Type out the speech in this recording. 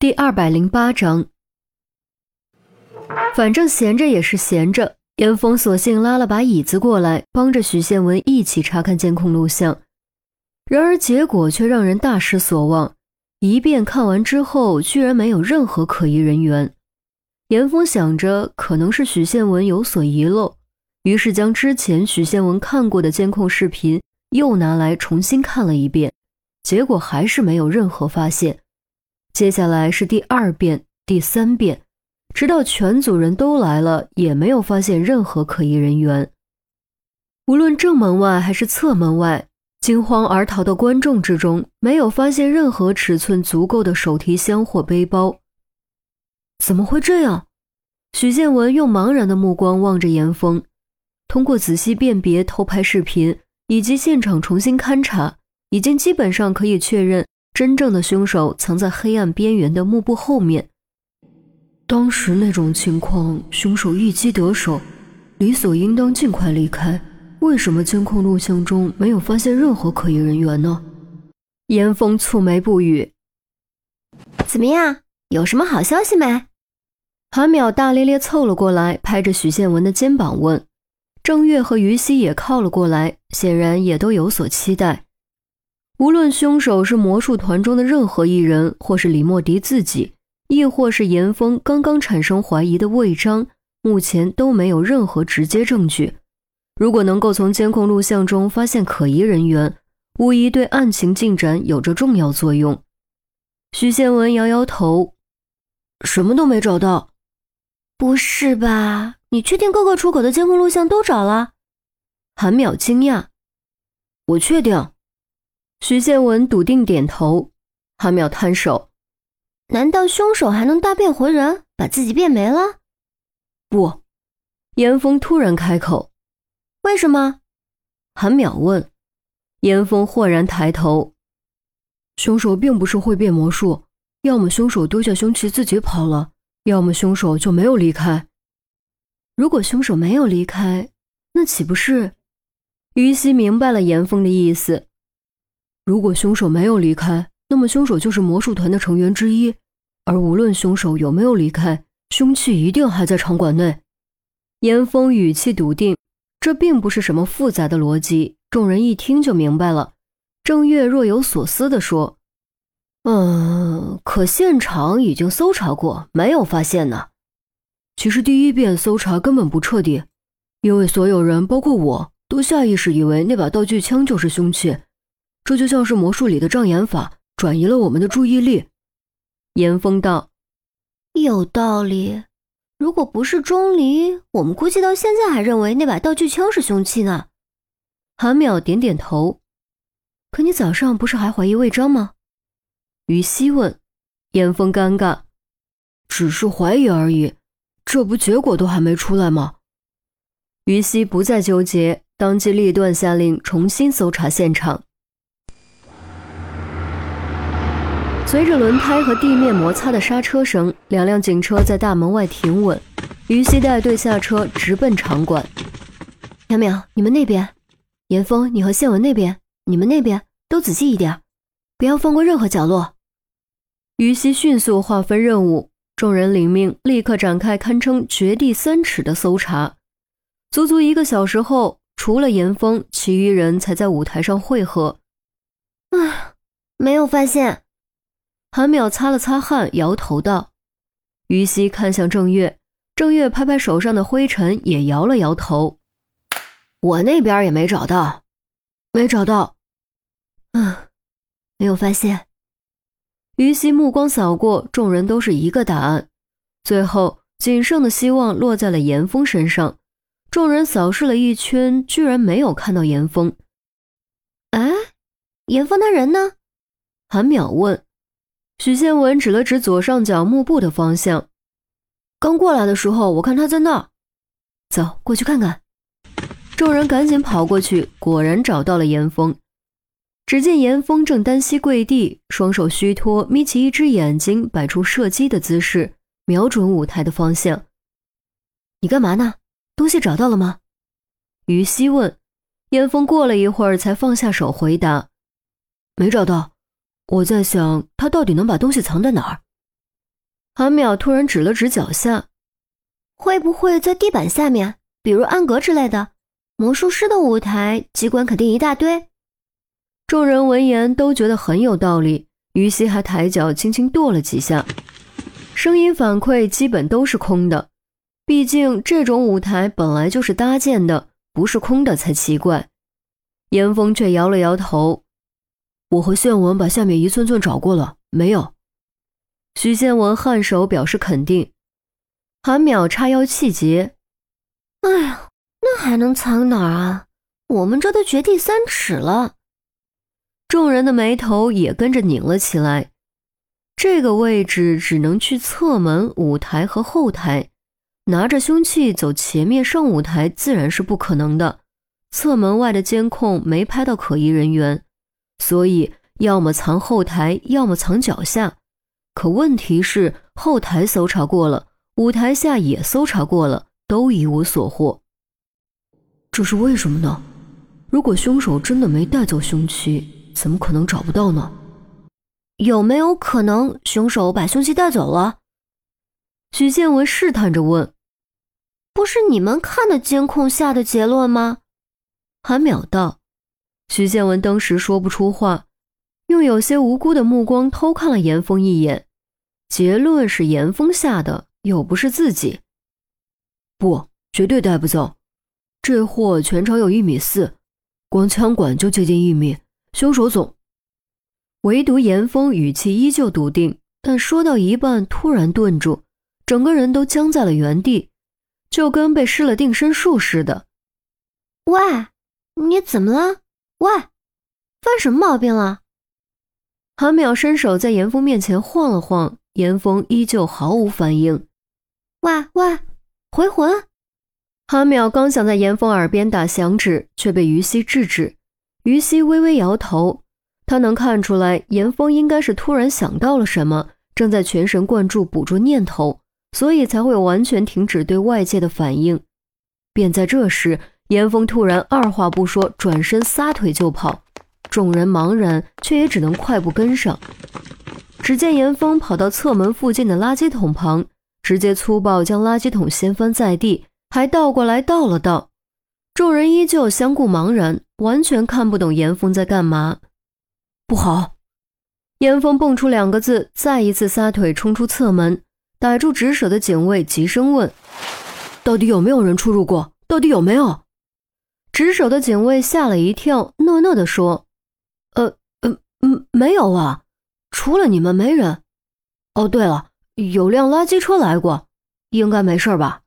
第二百零八章，反正闲着也是闲着，严峰索性拉了把椅子过来，帮着许宪文一起查看监控录像。然而结果却让人大失所望，一遍看完之后，居然没有任何可疑人员。严峰想着可能是许宪文有所遗漏，于是将之前许宪文看过的监控视频又拿来重新看了一遍，结果还是没有任何发现。接下来是第二遍、第三遍，直到全组人都来了，也没有发现任何可疑人员。无论正门外还是侧门外，惊慌而逃的观众之中，没有发现任何尺寸足够的手提箱或背包。怎么会这样？许建文用茫然的目光望着严峰，通过仔细辨别偷拍视频以及现场重新勘查，已经基本上可以确认。真正的凶手藏在黑暗边缘的幕布后面。当时那种情况，凶手一击得手，理所应当尽快离开。为什么监控录像中没有发现任何可疑人员呢？严峰蹙眉不语。怎么样，有什么好消息没？韩淼大咧咧凑了过来，拍着许建文的肩膀问。郑月和于西也靠了过来，显然也都有所期待。无论凶手是魔术团中的任何一人，或是李莫迪自己，亦或是严峰刚刚产生怀疑的魏章，目前都没有任何直接证据。如果能够从监控录像中发现可疑人员，无疑对案情进展有着重要作用。徐宪文摇摇头，什么都没找到。不是吧？你确定各个出口的监控录像都找了？韩淼惊讶，我确定。徐建文笃定点头，韩淼摊手：“难道凶手还能大变回人，把自己变没了？”不，严峰突然开口：“为什么？”韩淼问。严峰豁然抬头：“凶手并不是会变魔术，要么凶手丢下凶器自己跑了，要么凶手就没有离开。如果凶手没有离开，那岂不是？”于西明白了严峰的意思。如果凶手没有离开，那么凶手就是魔术团的成员之一。而无论凶手有没有离开，凶器一定还在场馆内。严峰语气笃定，这并不是什么复杂的逻辑，众人一听就明白了。郑月若有所思地说：“嗯，可现场已经搜查过，没有发现呢。其实第一遍搜查根本不彻底，因为所有人，包括我都下意识以为那把道具枪就是凶器。”这就像是魔术里的障眼法，转移了我们的注意力。严峰道：“有道理。如果不是钟离，我们估计到现在还认为那把道具枪是凶器呢。”韩淼点点头。可你早上不是还怀疑魏章吗？于西问。严峰尴尬：“只是怀疑而已，这不结果都还没出来吗？”于西不再纠结，当机立断下令重新搜查现场。随着轮胎和地面摩擦的刹车声，两辆警车在大门外停稳。于西带队下车，直奔场馆。淼淼，你们那边；严峰，你和谢文那边，你们那边都仔细一点，不要放过任何角落。于西迅速划分任务，众人领命，立刻展开堪称绝地三尺的搜查。足足一个小时后，除了严峰，其余人才在舞台上汇合。唉，没有发现。韩淼擦了擦汗，摇头道：“于西看向郑月，郑月拍拍手上的灰尘，也摇了摇头。我那边也没找到，没找到。嗯，没有发现。”于西目光扫过，众人都是一个答案。最后，仅剩的希望落在了严峰身上。众人扫视了一圈，居然没有看到严峰。哎，严峰他人呢？韩淼问。许宪文指了指左上角幕布的方向，刚过来的时候，我看他在那儿。走过去看看。众人赶紧跑过去，果然找到了严峰。只见严峰正单膝跪地，双手虚脱，眯起一只眼睛，摆出射击的姿势，瞄准舞台的方向。你干嘛呢？东西找到了吗？于西问。严峰过了一会儿，才放下手回答：没找到。我在想，他到底能把东西藏在哪儿？韩淼突然指了指脚下，会不会在地板下面，比如暗格之类的？魔术师的舞台机关肯定一大堆。众人闻言都觉得很有道理，于西还抬脚轻轻跺了几下，声音反馈基本都是空的。毕竟这种舞台本来就是搭建的，不是空的才奇怪。严峰却摇了摇头：“我和宪文把下面一寸寸找过了，没有。”徐宪文颔首表示肯定。韩淼叉腰气结：“哎呀，那还能藏哪儿啊？我们这都掘地三尺了。”众人的眉头也跟着拧了起来。这个位置只能去侧门、舞台和后台。拿着凶器走前面上舞台自然是不可能的，侧门外的监控没拍到可疑人员，所以要么藏后台，要么藏脚下。可问题是后台搜查过了，舞台下也搜查过了，都一无所获。这是为什么呢？如果凶手真的没带走凶器，怎么可能找不到呢？有没有可能凶手把凶器带走了？许建文试探着问。不是你们看的监控下的结论吗？韩淼道。徐建文当时说不出话，用有些无辜的目光偷看了严峰一眼。结论是严峰下的，又不是自己。不，绝对带不走。这货全长有一米四，光枪管就接近一米。凶手总……唯独严峰语气依旧笃定，但说到一半突然顿住，整个人都僵在了原地。就跟被施了定身术似的。喂，你怎么了？喂，犯什么毛病了？韩淼伸手在严峰面前晃了晃，严峰依旧毫无反应。喂喂，回魂！韩淼刚想在严峰耳边打响指，却被于西制止。于西微微摇头，他能看出来严峰应该是突然想到了什么，正在全神贯注捕捉念头。所以才会完全停止对外界的反应。便在这时，严峰突然二话不说，转身撒腿就跑。众人茫然，却也只能快步跟上。只见严峰跑到侧门附近的垃圾桶旁，直接粗暴将垃圾桶掀翻在地，还倒过来倒了倒。众人依旧相顾茫然，完全看不懂严峰在干嘛。不好！严峰蹦出两个字，再一次撒腿冲出侧门。逮住值守的警卫，急声问：“到底有没有人出入过？到底有没有？”值守的警卫吓了一跳，讷讷地说：“呃呃嗯，没有啊，除了你们没人。哦，对了，有辆垃圾车来过，应该没事吧？”